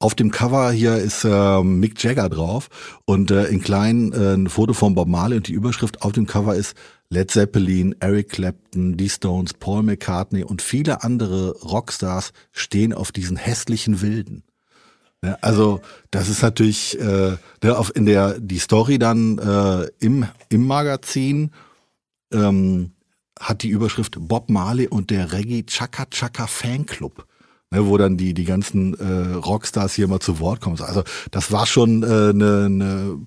auf dem Cover hier ist äh, Mick Jagger drauf und äh, in klein äh, ein Foto von Bob Marley und die Überschrift auf dem Cover ist Led Zeppelin, Eric Clapton, die Stones, Paul McCartney und viele andere Rockstars stehen auf diesen hässlichen Wilden. Ja, also das ist natürlich äh, ne, auf, in der die Story dann äh, im, im Magazin ähm, hat die Überschrift Bob Marley und der Reggae Chaka Chaka Fanclub. Ne, wo dann die die ganzen äh, Rockstars hier mal zu Wort kommen. Also das war schon eine, äh, ne, ne,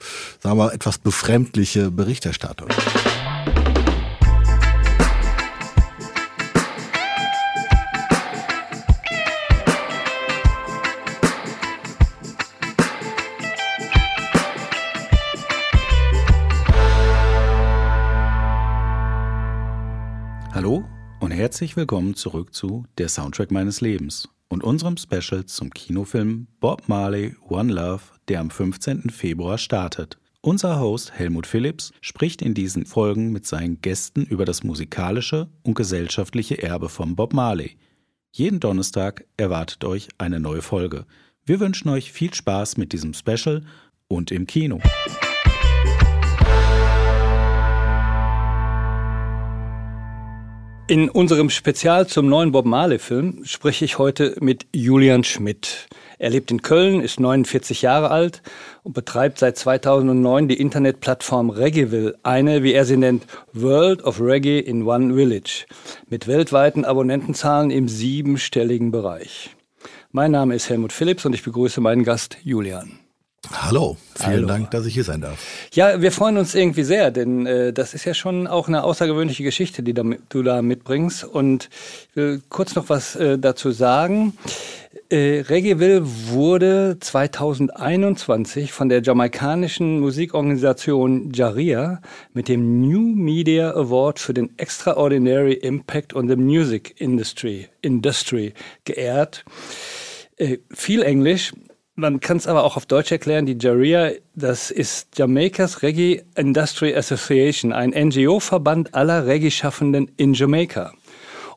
sagen wir mal, etwas befremdliche Berichterstattung. Herzlich willkommen zurück zu Der Soundtrack meines Lebens und unserem Special zum Kinofilm Bob Marley One Love, der am 15. Februar startet. Unser Host Helmut Phillips spricht in diesen Folgen mit seinen Gästen über das musikalische und gesellschaftliche Erbe von Bob Marley. Jeden Donnerstag erwartet euch eine neue Folge. Wir wünschen euch viel Spaß mit diesem Special und im Kino. In unserem Spezial zum neuen Bob Marley-Film spreche ich heute mit Julian Schmidt. Er lebt in Köln, ist 49 Jahre alt und betreibt seit 2009 die Internetplattform Reggaeville, eine, wie er sie nennt, World of Reggae in One Village, mit weltweiten Abonnentenzahlen im siebenstelligen Bereich. Mein Name ist Helmut Phillips und ich begrüße meinen Gast Julian. Hallo, vielen Hallo. Dank, dass ich hier sein darf. Ja, wir freuen uns irgendwie sehr, denn äh, das ist ja schon auch eine außergewöhnliche Geschichte, die da, du da mitbringst. Und ich will kurz noch was äh, dazu sagen. Äh, Reggaeville wurde 2021 von der jamaikanischen Musikorganisation Jaria mit dem New Media Award für den Extraordinary Impact on the Music Industry, Industry geehrt. Äh, viel Englisch, man kann es aber auch auf Deutsch erklären. Die JARIA, das ist Jamaikas Reggae Industry Association, ein NGO-Verband aller Reggae-Schaffenden in Jamaika.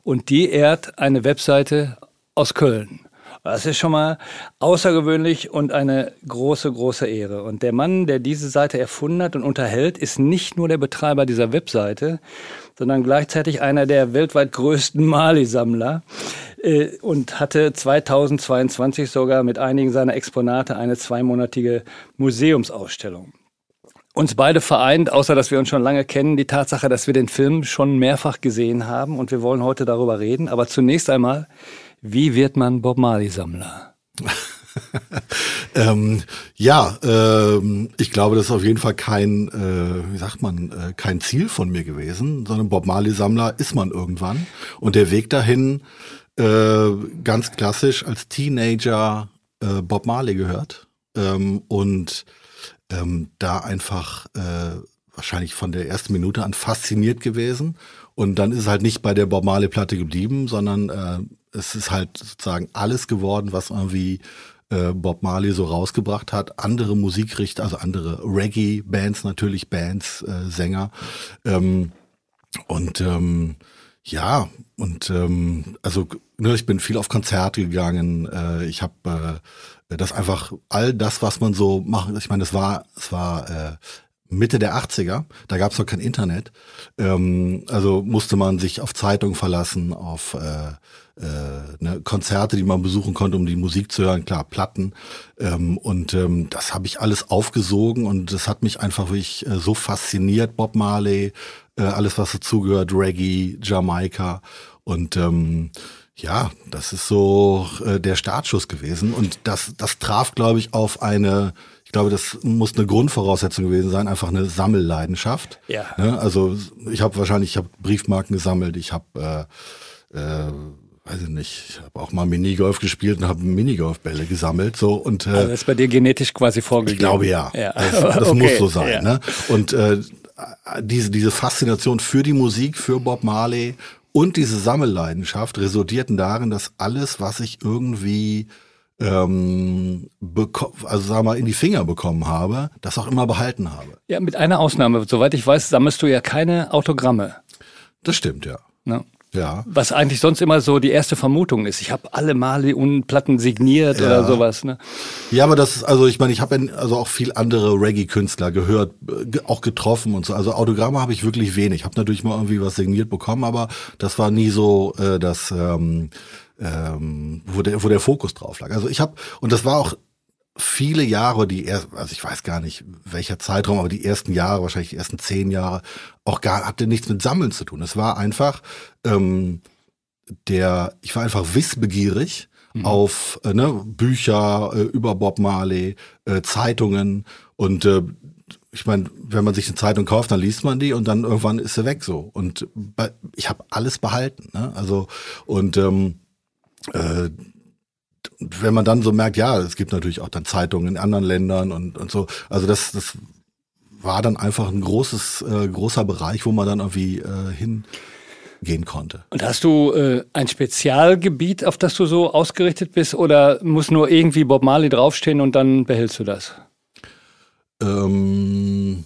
Und die ehrt eine Webseite aus Köln. Das ist schon mal außergewöhnlich und eine große, große Ehre. Und der Mann, der diese Seite erfunden hat und unterhält, ist nicht nur der Betreiber dieser Webseite, sondern gleichzeitig einer der weltweit größten Mali-Sammler äh, und hatte 2022 sogar mit einigen seiner Exponate eine zweimonatige Museumsausstellung. Uns beide vereint, außer dass wir uns schon lange kennen, die Tatsache, dass wir den Film schon mehrfach gesehen haben und wir wollen heute darüber reden. Aber zunächst einmal, wie wird man Bob Marley-Sammler? ähm, ja, ähm, ich glaube, das ist auf jeden Fall kein, äh, wie sagt man, äh, kein Ziel von mir gewesen, sondern Bob Marley Sammler ist man irgendwann. Und der Weg dahin, äh, ganz klassisch als Teenager äh, Bob Marley gehört ähm, und ähm, da einfach äh, wahrscheinlich von der ersten Minute an fasziniert gewesen. Und dann ist es halt nicht bei der Bob Marley Platte geblieben, sondern äh, es ist halt sozusagen alles geworden, was irgendwie äh, Bob Marley so rausgebracht hat. Andere Musikrichter, also andere Reggae-Bands natürlich, Bands, äh, Sänger. Ähm, und ähm, ja, und ähm, also ich bin viel auf Konzerte gegangen. Äh, ich habe äh, das einfach all das, was man so macht. Ich meine, es war es war äh, Mitte der 80er, da gab es noch kein Internet. Ähm, also musste man sich auf Zeitungen verlassen, auf äh, äh, ne, Konzerte, die man besuchen konnte, um die Musik zu hören, klar, Platten. Ähm, und ähm, das habe ich alles aufgesogen und das hat mich einfach wirklich äh, so fasziniert, Bob Marley, äh, alles was dazugehört, Reggae, Jamaika. Und ähm, ja, das ist so äh, der Startschuss gewesen. Und das, das traf, glaube ich, auf eine, ich glaube, das muss eine Grundvoraussetzung gewesen sein, einfach eine Sammelleidenschaft. Ja. Ne? Also ich habe wahrscheinlich, ich habe Briefmarken gesammelt, ich habe äh, äh, weiß ich nicht, ich habe auch mal Minigolf gespielt und habe Minigolfbälle gesammelt. So und äh, also das ist bei dir genetisch quasi vorgegeben. Ich glaube ja. ja. Das, das okay. muss so sein. Ja. Ne? Und äh, diese, diese Faszination für die Musik, für Bob Marley und diese Sammelleidenschaft resultierten darin, dass alles, was ich irgendwie ähm, also sag mal in die Finger bekommen habe, das auch immer behalten habe. Ja, mit einer Ausnahme. Soweit ich weiß, sammelst du ja keine Autogramme. Das stimmt, ja. Ne? Ja. Was eigentlich sonst immer so die erste Vermutung ist. Ich habe alle Male und Platten signiert ja. oder sowas. Ne? Ja, aber das ist, also ich meine, ich habe also auch viel andere Reggae-Künstler gehört, auch getroffen und so. Also Autogramme habe ich wirklich wenig. Ich habe natürlich mal irgendwie was signiert bekommen, aber das war nie so, äh, dass ähm, ähm, wo, der, wo der Fokus drauf lag. Also ich habe, und das war auch viele Jahre, die erst, also ich weiß gar nicht welcher Zeitraum, aber die ersten Jahre, wahrscheinlich die ersten zehn Jahre, auch gar hatte nichts mit Sammeln zu tun. Es war einfach ähm, der, ich war einfach wissbegierig mhm. auf äh, ne, Bücher äh, über Bob Marley, äh, Zeitungen und äh, ich meine, wenn man sich eine Zeitung kauft, dann liest man die und dann irgendwann ist sie weg so. Und ich habe alles behalten. Ne? Also und ähm, äh, wenn man dann so merkt, ja, es gibt natürlich auch dann Zeitungen in anderen Ländern und, und so. Also das, das war dann einfach ein großes, äh, großer Bereich, wo man dann irgendwie äh, hingehen konnte. Und hast du äh, ein Spezialgebiet, auf das du so ausgerichtet bist, oder muss nur irgendwie Bob Marley draufstehen und dann behältst du das? Ähm,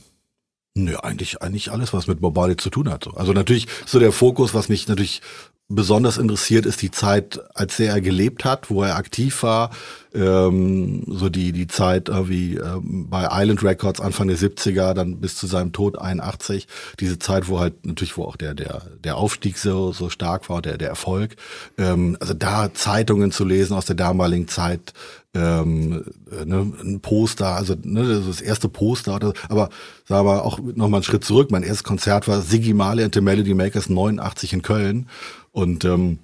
nö, eigentlich, eigentlich alles, was mit Bob Marley zu tun hat. Also natürlich so der Fokus, was mich natürlich besonders interessiert ist die Zeit, als er gelebt hat, wo er aktiv war. Ähm, so die, die Zeit irgendwie ähm, bei Island Records Anfang der 70er, dann bis zu seinem Tod 81. Diese Zeit, wo halt natürlich, wo auch der, der, der Aufstieg so, so stark war, der, der Erfolg. Ähm, also da Zeitungen zu lesen aus der damaligen Zeit, ähm, ne, ein Poster, also ne, das erste Poster, oder, aber sagen wir auch nochmal einen Schritt zurück. Mein erstes Konzert war Siggy Marley and the Melody Makers 89 in Köln. Und ähm,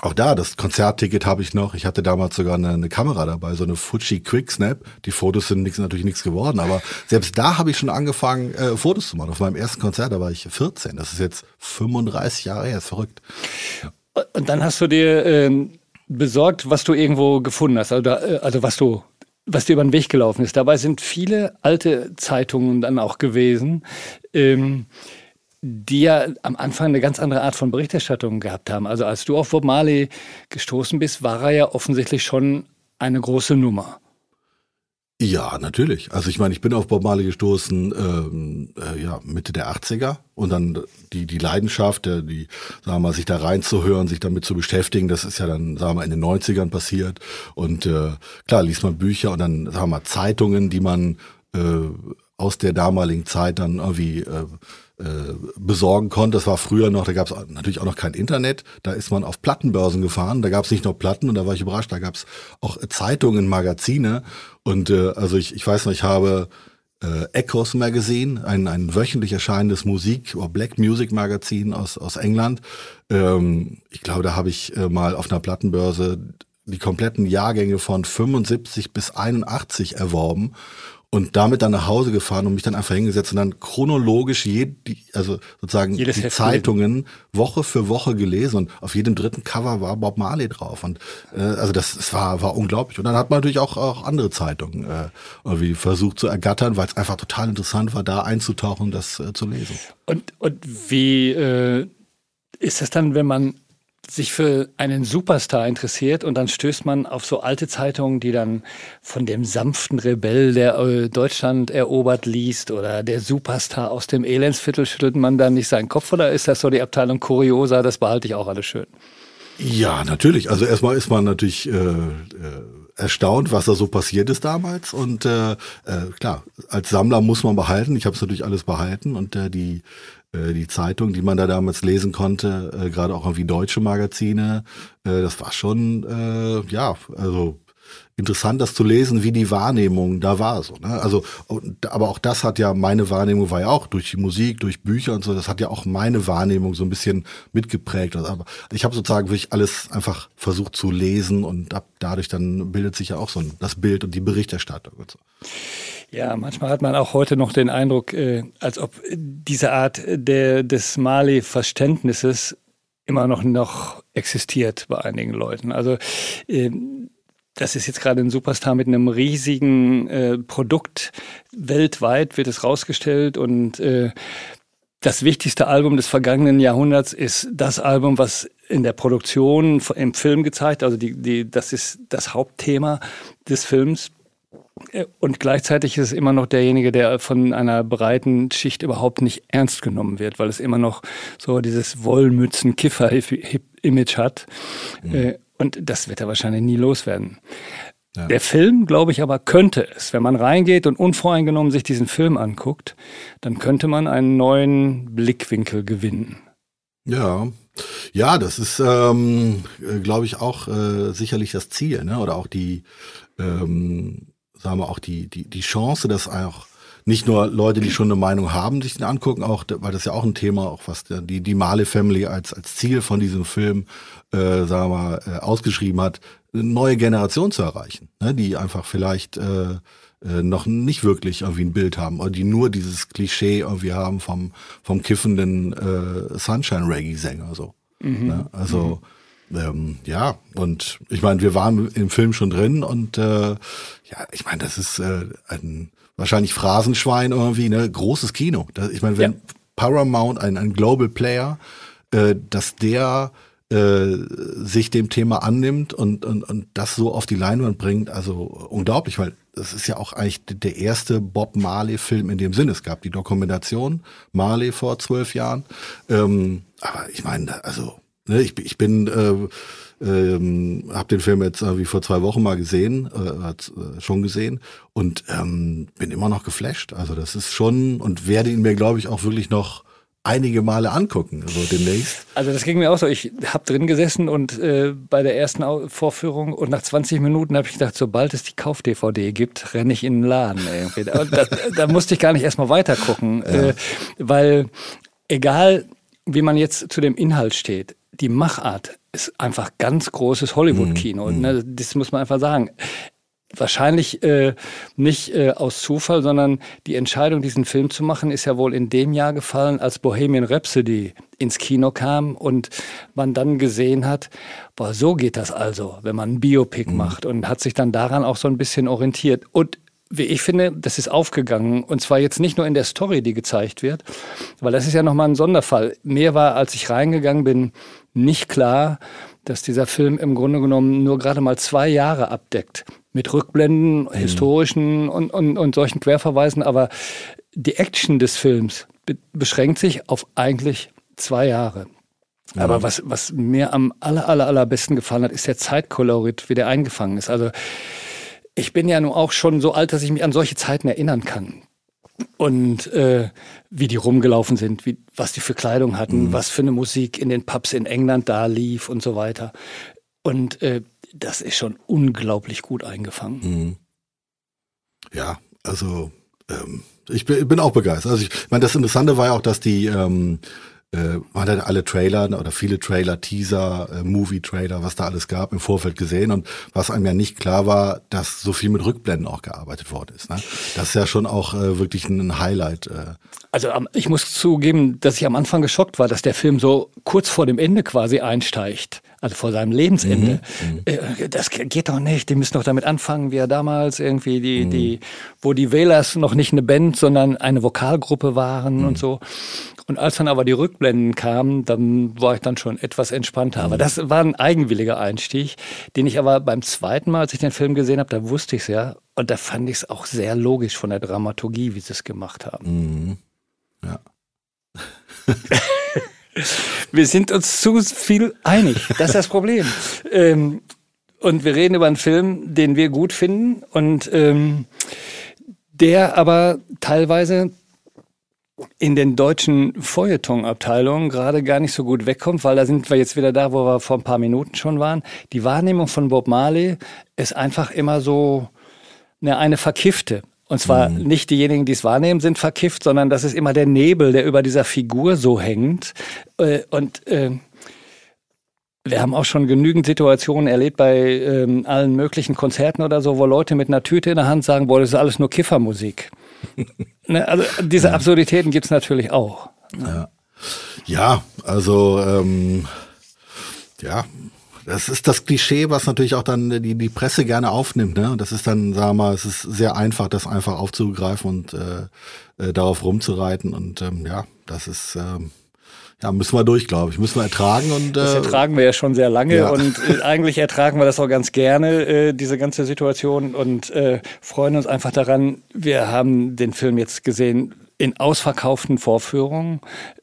auch da, das Konzertticket habe ich noch. Ich hatte damals sogar eine, eine Kamera dabei, so eine Fuji Quick Snap. Die Fotos sind nix, natürlich nichts geworden, aber selbst da habe ich schon angefangen, äh, Fotos zu machen. Auf meinem ersten Konzert, da war ich 14. Das ist jetzt 35 Jahre her, ist verrückt. Und dann hast du dir ähm, besorgt, was du irgendwo gefunden hast, also, äh, also was du was dir über den Weg gelaufen ist. Dabei sind viele alte Zeitungen dann auch gewesen. Ähm, die ja am Anfang eine ganz andere Art von Berichterstattung gehabt haben. Also als du auf Bob Marley gestoßen bist, war er ja offensichtlich schon eine große Nummer. Ja, natürlich. Also ich meine, ich bin auf Bob Marley gestoßen, ähm, äh, ja, Mitte der 80er und dann die, die Leidenschaft, der, die, sagen wir mal, sich da reinzuhören, sich damit zu beschäftigen, das ist ja dann, sagen wir mal, in den 90ern passiert und äh, klar, liest man Bücher und dann, sagen wir mal, Zeitungen, die man äh, aus der damaligen Zeit dann irgendwie äh, besorgen konnte. Das war früher noch, da gab es natürlich auch noch kein Internet. Da ist man auf Plattenbörsen gefahren. Da gab es nicht nur Platten und da war ich überrascht. Da gab es auch Zeitungen, Magazine. Und äh, also ich, ich weiß noch, ich habe äh, Echoes Magazine, ein, ein wöchentlich erscheinendes Musik- oder Black Music Magazin aus, aus England. Ähm, ich glaube, da habe ich äh, mal auf einer Plattenbörse die kompletten Jahrgänge von 75 bis 81 erworben und damit dann nach Hause gefahren und mich dann einfach hingesetzt und dann chronologisch jed, also sozusagen Jedes die Zeitungen Woche für Woche gelesen und auf jedem dritten Cover war Bob Marley drauf und äh, also das, das war war unglaublich und dann hat man natürlich auch auch andere Zeitungen äh, irgendwie versucht zu ergattern, weil es einfach total interessant war, da einzutauchen, und das äh, zu lesen. Und und wie äh, ist das dann, wenn man sich für einen Superstar interessiert und dann stößt man auf so alte Zeitungen, die dann von dem sanften Rebell, der äh, Deutschland erobert, liest oder der Superstar aus dem Elendsviertel, schüttelt man dann nicht seinen Kopf oder ist das so die Abteilung Kuriosa, das behalte ich auch alles schön? Ja, natürlich. Also erstmal ist man natürlich äh, äh, erstaunt, was da so passiert ist damals und äh, äh, klar, als Sammler muss man behalten. Ich habe es natürlich alles behalten und äh, die die Zeitung, die man da damals lesen konnte, äh, gerade auch irgendwie deutsche Magazine, äh, das war schon, äh, ja, also interessant, das zu lesen, wie die Wahrnehmung da war. So, ne? Also, aber auch das hat ja, meine Wahrnehmung war ja auch durch die Musik, durch Bücher und so, das hat ja auch meine Wahrnehmung so ein bisschen mitgeprägt. Also, aber ich habe sozusagen wirklich alles einfach versucht zu lesen und ab, dadurch dann bildet sich ja auch so ein, das Bild und die Berichterstattung und so. Ja, manchmal hat man auch heute noch den Eindruck, äh, als ob diese Art der, des Mali-Verständnisses immer noch, noch existiert bei einigen Leuten. Also äh, das ist jetzt gerade ein Superstar mit einem riesigen äh, Produkt. Weltweit wird es rausgestellt und äh, das wichtigste Album des vergangenen Jahrhunderts ist das Album, was in der Produktion im Film gezeigt, also die, die, das ist das Hauptthema des Films Äh, und gleichzeitig ist es immer noch derjenige, der von einer breiten Schicht überhaupt nicht ernst genommen wird, weil es immer noch so dieses Wollmützen-Kiffer-Image hat. Mhm. Und das wird er wahrscheinlich nie loswerden. Ja. Der Film, glaube ich, aber könnte es. Wenn man reingeht und unvoreingenommen sich diesen Film anguckt, dann könnte man einen neuen Blickwinkel gewinnen. Ja, ja, das ist, ähm, äh, glaube ich, auch äh, sicherlich das Ziel, ne? Oder auch die, ähm, sagen wir auch die die die Chance, dass auch nicht nur Leute, die schon eine Meinung haben, sich den angucken, auch weil das ja auch ein Thema, auch was die die Male Family als als Ziel von diesem Film, äh, sagen wir mal, äh, ausgeschrieben hat, eine neue Generation zu erreichen, ne? die einfach vielleicht äh, äh, noch nicht wirklich irgendwie ein Bild haben oder die nur dieses Klischee irgendwie haben vom, vom kiffenden äh, Sunshine-Reggae-Sänger. So. Mhm. Ne? Also mhm. ähm, ja, und ich meine, wir waren im Film schon drin und äh, ja, ich meine, das ist äh, ein wahrscheinlich Phrasenschwein irgendwie, ne? Großes Kino. Das, ich meine, wenn ja. Paramount, ein, ein Global Player, äh, dass der äh, sich dem Thema annimmt und, und, und das so auf die Leinwand bringt, also unglaublich, weil das ist ja auch eigentlich der erste Bob Marley-Film in dem Sinne. Es gab die Dokumentation Marley vor zwölf Jahren. Ähm, aber ich meine, also ich, ich bin äh, ähm, habe den Film jetzt irgendwie vor zwei Wochen mal gesehen, äh, äh, schon gesehen und ähm, bin immer noch geflasht. Also das ist schon und werde ihn mir, glaube ich, auch wirklich noch einige Male angucken, so demnächst. Also das ging mir auch so. Ich habe drin gesessen und äh, bei der ersten Vorführung und nach 20 Minuten habe ich gedacht, sobald es die Kauf-DVD gibt, renne ich in den Laden. Irgendwie. Da, da, da, musste ich gar nicht erstmal weiter gucken, ja. äh, weil egal wie man jetzt zu dem Inhalt steht, die Machart ist einfach ganz großes Hollywood-Kino. Mm, mm. Das muss man einfach sagen wahrscheinlich äh, nicht äh, aus Zufall, sondern die Entscheidung, diesen Film zu machen, ist ja wohl in dem Jahr gefallen, als Bohemian Rhapsody ins Kino kam und man dann gesehen hat, boah, so geht das also, wenn man ein Biopic mhm. macht und hat sich dann daran auch so ein bisschen orientiert. Und wie ich finde, das ist aufgegangen. Und zwar jetzt nicht nur in der Story, die gezeigt wird, weil das ist ja nochmal ein Sonderfall. Mir war, als ich reingegangen bin, nicht klar, dass dieser Film im Grunde genommen nur gerade mal zwei Jahre abdeckt mit Rückblenden, mhm. historischen und, und, und solchen Querverweisen, aber die Action des Films be beschränkt sich auf eigentlich zwei Jahre. Ja. Aber was, was mir am aller, aller, allerbesten gefallen hat, ist der Zeitkolorit, wie der eingefangen ist. Also ich bin ja nun auch schon so alt, dass ich mich an solche Zeiten erinnern kann. Und äh, wie die rumgelaufen sind, wie, was die für Kleidung hatten, mhm. was für eine Musik in den Pubs in England da lief und so weiter. Und äh, das ist schon unglaublich gut eingefangen. Mhm. Ja, also ähm, ich bin, auch begeistert. Also ich, ich meine, das Interessante war ja auch, dass die ähm, äh, man hat alle Trailer oder viele Trailer, Teaser, äh, Movie-Trailer, was da alles gab, im Vorfeld gesehen und was einem ja nicht klar war, dass so viel mit Rückblenden auch gearbeitet worden ist. Ne? Das ist ja schon auch äh, wirklich ein Highlight. Äh. Also ich muss zugeben, dass ich am Anfang geschockt war, dass der Film so kurz vor dem Ende quasi einsteigt also vor seinem Lebensende. Mhm, mhm. Äh, das geht doch nicht. Die müssen doch damit anfangen, wie er damals irgendwie die, mhm. die, wo die Wählers noch nicht eine Band, sondern eine Vokalgruppe waren mhm. und so. Und als dann aber die Rückblenden kamen, dann war ich dann schon etwas entspannter. Aber mhm. das war ein eigenwilliger Einstieg, den ich aber beim zweiten Mal, als ich den Film gesehen habe, da wusste ich es ja. Und da fand ich es auch sehr logisch von der Dramaturgie, wie sie es gemacht haben. Mhm. Ja. Wir sind uns zu viel einig. Das ist das Problem. ähm, und wir reden über einen Film, den wir gut finden und ähm, der aber teilweise in den deutschen Feuilleton-Abteilungen gerade gar nicht so gut wegkommt, weil da sind wir jetzt wieder da, wo wir vor ein paar Minuten schon waren. Die Wahrnehmung von Bob Marley ist einfach immer so eine, eine verkiffte. Und zwar mhm. nicht diejenigen, die es wahrnehmen, sind verkifft, sondern das ist immer der Nebel, der über dieser Figur so hängt. Äh, und äh, wir haben auch schon genügend Situationen erlebt bei ähm, allen möglichen Konzerten oder so, wo Leute mit einer Tüte in der Hand sagen, boah, das ist alles nur Kiffermusik. Ne, also diese Absurditäten gibt's natürlich auch. Ne? Ja. ja, also ähm, ja, das ist das Klischee, was natürlich auch dann die, die Presse gerne aufnimmt. Ne? Das ist dann, sagen wir mal, es ist sehr einfach, das einfach aufzugreifen und äh, äh, darauf rumzureiten. Und ähm, ja, das ist ähm, Da müssen wir durch, glaube ich. Müssen wir ertragen und. Äh, das ertragen wir ja schon sehr lange ja. und äh, eigentlich ertragen wir das auch ganz gerne, äh, diese ganze Situation und äh, freuen uns einfach daran. Wir haben den Film jetzt gesehen in ausverkauften Vorführungen,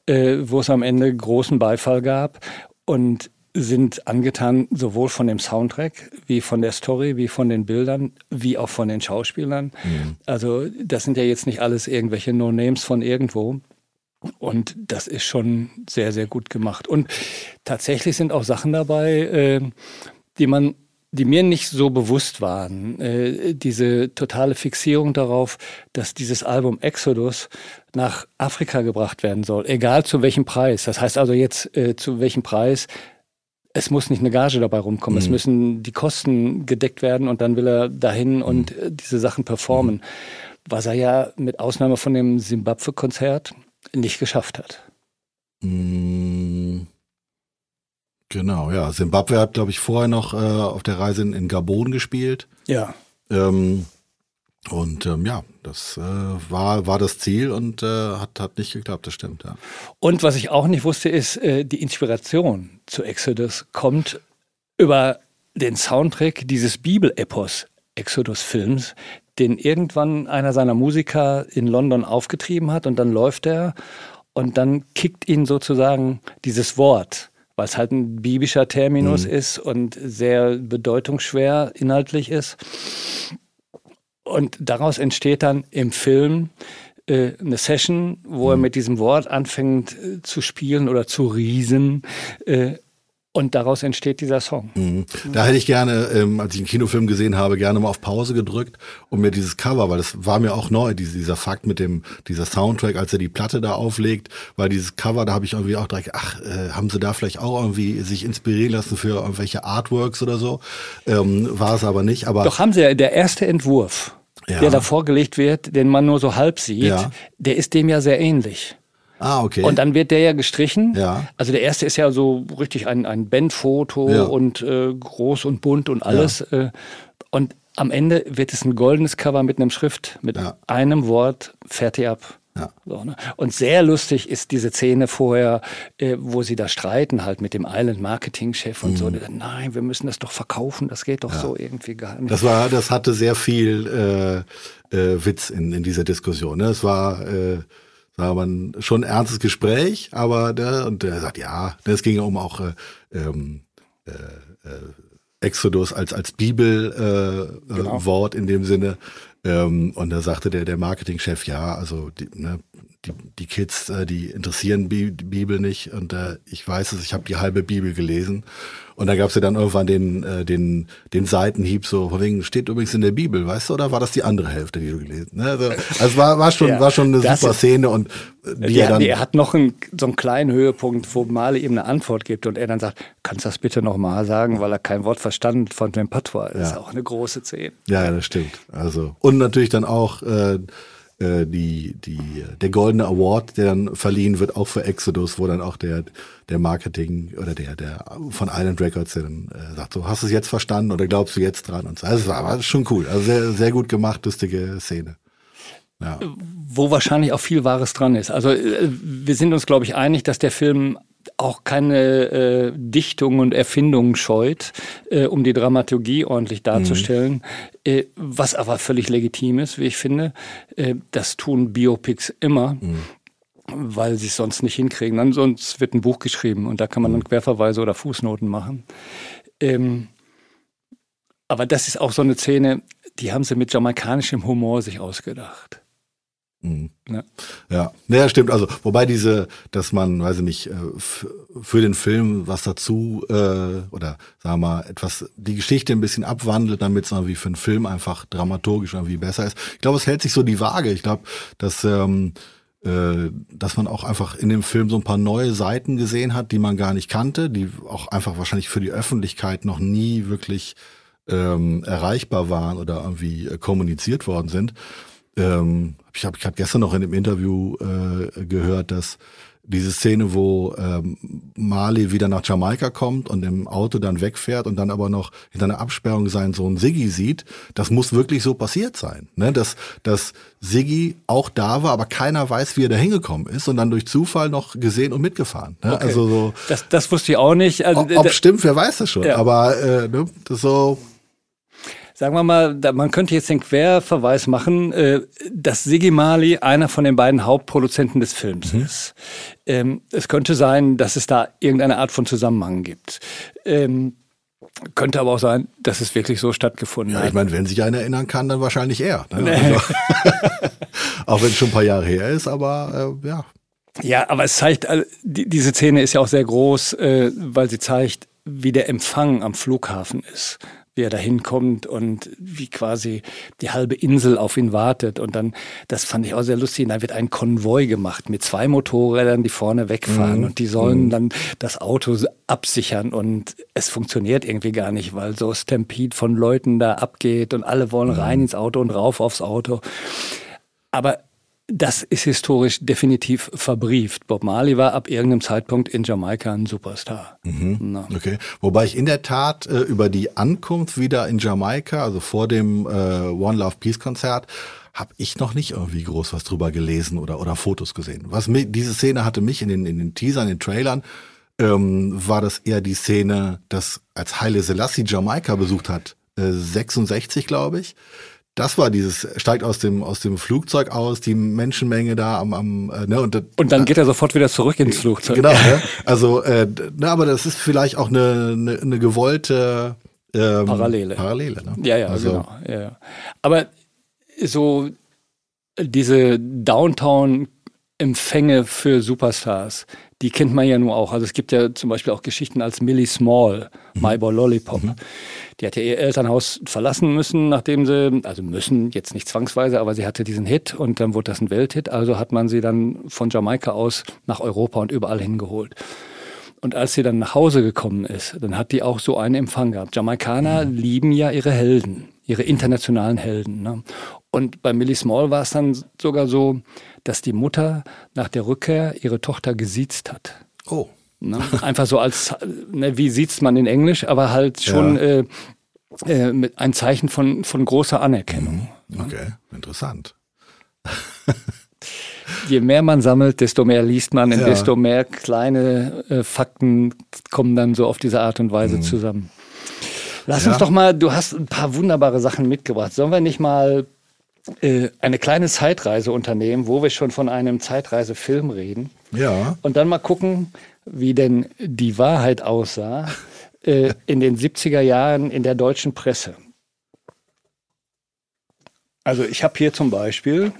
äh, wo es am Ende großen Beifall gab und sind angetan sowohl von dem Soundtrack wie von der Story, wie von den Bildern, wie auch von den Schauspielern. Mhm. Also das sind ja jetzt nicht alles irgendwelche No-Names von irgendwo. Und das ist schon sehr, sehr gut gemacht. Und tatsächlich sind auch Sachen dabei, äh, die man, die mir nicht so bewusst waren. Äh, diese totale Fixierung darauf, dass dieses Album Exodus nach Afrika gebracht werden soll, egal zu welchem Preis. Das heißt also jetzt äh, zu welchem Preis. Es muss nicht eine Gage dabei rumkommen. Mhm. Es müssen die Kosten gedeckt werden und dann will er dahin und mhm. diese Sachen performen. Mhm. Was er ja mit Ausnahme von dem Simbabwe-Konzert nicht geschafft hat. Mm, genau, ja. Simbabwe hat, glaube ich, vorher noch äh, auf der Reise in, in, Gabon gespielt. Ja. Ähm, und ähm, ja, das äh, war, war das Ziel und äh, hat, hat nicht geklappt, das stimmt, ja. Und was ich auch nicht wusste, ist, äh, die Inspiration zu Exodus kommt über den Soundtrack dieses Bibelepos Exodus-Films, den irgendwann einer seiner Musiker in London aufgetrieben hat und dann läuft er und dann kickt ihn sozusagen dieses Wort, weil es halt ein biblischer Terminus mhm. ist und sehr bedeutungsschwer inhaltlich ist. Und daraus entsteht dann im Film äh, eine Session, wo mhm. er mit diesem Wort anfängt äh, zu spielen oder zu riesen. Äh, und daraus entsteht dieser Song. Mhm. Da hätte ich gerne, ähm, als ich einen Kinofilm gesehen habe, gerne mal auf Pause gedrückt und mir dieses Cover, weil das war mir auch neu, diese, dieser Fakt mit dem, dieser Soundtrack, als er die Platte da auflegt, weil dieses Cover, da habe ich irgendwie auch direkt, ach, äh, haben sie da vielleicht auch irgendwie sich inspirieren lassen für irgendwelche Artworks oder so? Ähm, war es aber nicht. Aber Doch haben sie ja, der erste Entwurf, ja. der da vorgelegt wird, den man nur so halb sieht, ja. der ist dem ja sehr ähnlich. Ah, okay. Und dann wird der ja gestrichen. Ja. Also der erste ist ja so richtig ein, ein Bandfoto ja. und äh, groß und bunt und alles. Ja. Äh, und am Ende wird es ein goldenes Cover mit einem Schrift, mit ja. einem Wort, fertig ab. Ja. So, ne? Und sehr lustig ist diese Szene vorher, äh, wo sie da streiten, halt mit dem Island Marketing Chef und mhm. so. Der, Nein, wir müssen das doch verkaufen, das geht doch ja. so irgendwie gar nicht. Das war, das hatte sehr viel äh, äh, Witz in, in dieser Diskussion. Ne? Es war äh, war man schon ein ernstes Gespräch, aber der, und der sagt, ja, es ging ja um auch äh, ähm, äh, äh, Exodus als, als Bibelwort äh, äh, genau. Wort in dem Sinne. Ähm, und da sagte der, der Marketingchef, ja, also die, ne, die, die Kids, äh, die interessieren Bi Bibel nicht. Und äh, ich weiß es, ich habe die halbe Bibel gelesen. Und da gab es ja dann irgendwann den, äh, den, den Seitenhieb, so von wegen, steht übrigens in der Bibel, weißt du, oder war das die andere Hälfte, die du gelesen hast? Ne? Also, also war, war, schon, ja, war schon eine super Szene und äh, die ja, er dann. Er hat noch einen, so einen kleinen Höhepunkt, wo Male ihm eine Antwort gibt und er dann sagt, kannst du das bitte nochmal sagen, weil er kein Wort verstanden von dem Patois. Das ja. ist auch eine große Szene. Ja, das stimmt. Also, und natürlich dann auch, äh, äh, die, die, der goldene Award, der dann verliehen wird, auch für Exodus, wo dann auch der, der Marketing oder der, der von Island Records dann äh, sagt, so, hast du es jetzt verstanden oder glaubst du jetzt dran? Und so. Also war, war schon cool. Also sehr, sehr gut gemacht, lustige Szene. Ja. Wo wahrscheinlich auch viel Wahres dran ist. Also äh, wir sind uns, glaube ich, einig, dass der Film auch keine äh, Dichtung und Erfindung scheut, äh, um die Dramaturgie ordentlich darzustellen, mhm. äh, was aber völlig legitim ist, wie ich finde. Äh, das tun Biopics immer. Mhm. Weil sie es sonst nicht hinkriegen. Dann sonst wird ein Buch geschrieben und da kann man dann mhm. Querverweise oder Fußnoten machen. Ähm, aber das ist auch so eine Szene, die haben sie mit jamaikanischem Humor sich ausgedacht. Mhm. Ja. ja, naja, stimmt. Also, wobei diese, dass man, weiß ich nicht, äh, für den Film was dazu äh, oder sagen wir mal etwas, die Geschichte ein bisschen abwandelt, damit es irgendwie für einen Film einfach dramaturgisch irgendwie besser ist. Ich glaube, es hält sich so die Waage. Ich glaube, dass ähm, äh, dass man auch einfach in dem Film so ein paar neue Seiten gesehen hat, die man gar nicht kannte, die auch einfach wahrscheinlich für die Öffentlichkeit noch nie wirklich ähm, erreichbar waren oder irgendwie äh, kommuniziert worden sind. Ähm, ich habe ich hab gestern noch in dem Interview äh, gehört, dass diese Szene, wo ähm, Marley wieder nach Jamaika kommt und im Auto dann wegfährt und dann aber noch hinter einer Absperrung seinen Sohn Siggi sieht, das muss wirklich so passiert sein. Ne? Dass, dass Siggi auch da war, aber keiner weiß, wie er da hingekommen ist und dann durch Zufall noch gesehen und mitgefahren. Ne? Okay. Also so, Das, das wusste ich auch nicht. Also, ob, ob stimmt, wer weiß das schon. Ja. Aber äh, ne, das so, Sagen wir mal, da, man könnte jetzt den Querverweis machen, äh, dass Siggi Marley einer von den beiden Hauptproduzenten des Films ist. Ähm, es könnte sein, dass es da irgendeine Art von Zusammenhang gibt. Ähm, könnte aber auch sein, dass es wirklich so stattgefunden ja, hat. ich meine, wenn sich einer erinnern kann, dann wahrscheinlich er. Ne? Also, auch wenn es schon ein paar Jahre her ist, aber äh, ja. Ja, aber es zeigt, die, diese Szene ist ja auch sehr groß, äh, weil sie zeigt, wie der Empfang am Flughafen ist. Wie er da hinkommt und wie quasi die halbe Insel auf ihn wartet. Und dann, das fand ich auch sehr lustig, da wird ein Konvoi gemacht mit zwei Motorrädern, die vorne wegfahren. Und die sollen dann das Auto absichern. Und es funktioniert irgendwie gar nicht, weil so Stampede von Leuten da abgeht. Und alle wollen rein ins Auto und rauf aufs Auto. Aber das ist historisch definitiv verbrieft. Bob Marley war ab irgendeinem Zeitpunkt in Jamaika ein Superstar. Na. Okay. Wobei ich in der Tat äh, über die Ankunft wieder in Jamaika, also vor dem äh, One Love Peace Konzert, habe ich noch nicht irgendwie groß was drüber gelesen oder, oder Fotos gesehen. Was mi- diese Szene hatte mich in den, in den Teasern, in den Trailern, ähm, war das eher die Szene, dass als Haile Selassie Jamaika besucht hat, äh, 66 glaube ich. Das war dieses, steigt aus dem, aus dem Flugzeug aus, die Menschenmenge da am, am äh, ne, und, Und dann geht er sofort wieder zurück ins Flugzeug. Genau, ne? also äh, ne, aber das ist vielleicht auch eine, eine, eine gewollte ähm, Parallele. Parallele, ne? Ja, ja, also, genau. Ja, ja. Aber so diese Downtown-Empfänge für Superstars, die kennt man ja nur auch. Also es gibt ja zum Beispiel auch Geschichten als Millie Small, Mhm. My Boy Lollipop. Die hat ja ihr Elternhaus verlassen müssen, nachdem sie, also müssen, jetzt nicht zwangsweise, aber sie hatte diesen Hit und dann wurde das ein Welthit. Also hat man sie dann von Jamaika aus nach Europa und überall hingeholt. Und als sie dann nach Hause gekommen ist, dann hat die auch so einen Empfang gehabt. Jamaikaner lieben ja ihre Helden, ihre internationalen Helden. Ne? Und bei Millie Small war es dann sogar so, dass die Mutter nach der Rückkehr ihre Tochter gesiezt hat. Oh. Ne? Einfach so als, ne, wie sieht's man in Englisch, aber halt schon Ja. äh, äh, mit ein Zeichen von, von großer Anerkennung. Okay, interessant. Je mehr man sammelt, desto mehr liest man und Ja. desto mehr kleine äh, Fakten kommen dann so auf diese Art und Weise zusammen. Lass Mhm. Ja. uns doch mal, du hast ein paar wunderbare Sachen mitgebracht. Sollen wir nicht mal eine kleine Zeitreise unternehmen, wo wir schon von einem Zeitreisefilm reden Ja. und dann mal gucken, wie denn die Wahrheit aussah äh, in den 70er Jahren in der deutschen Presse. Also ich habe hier zum Beispiel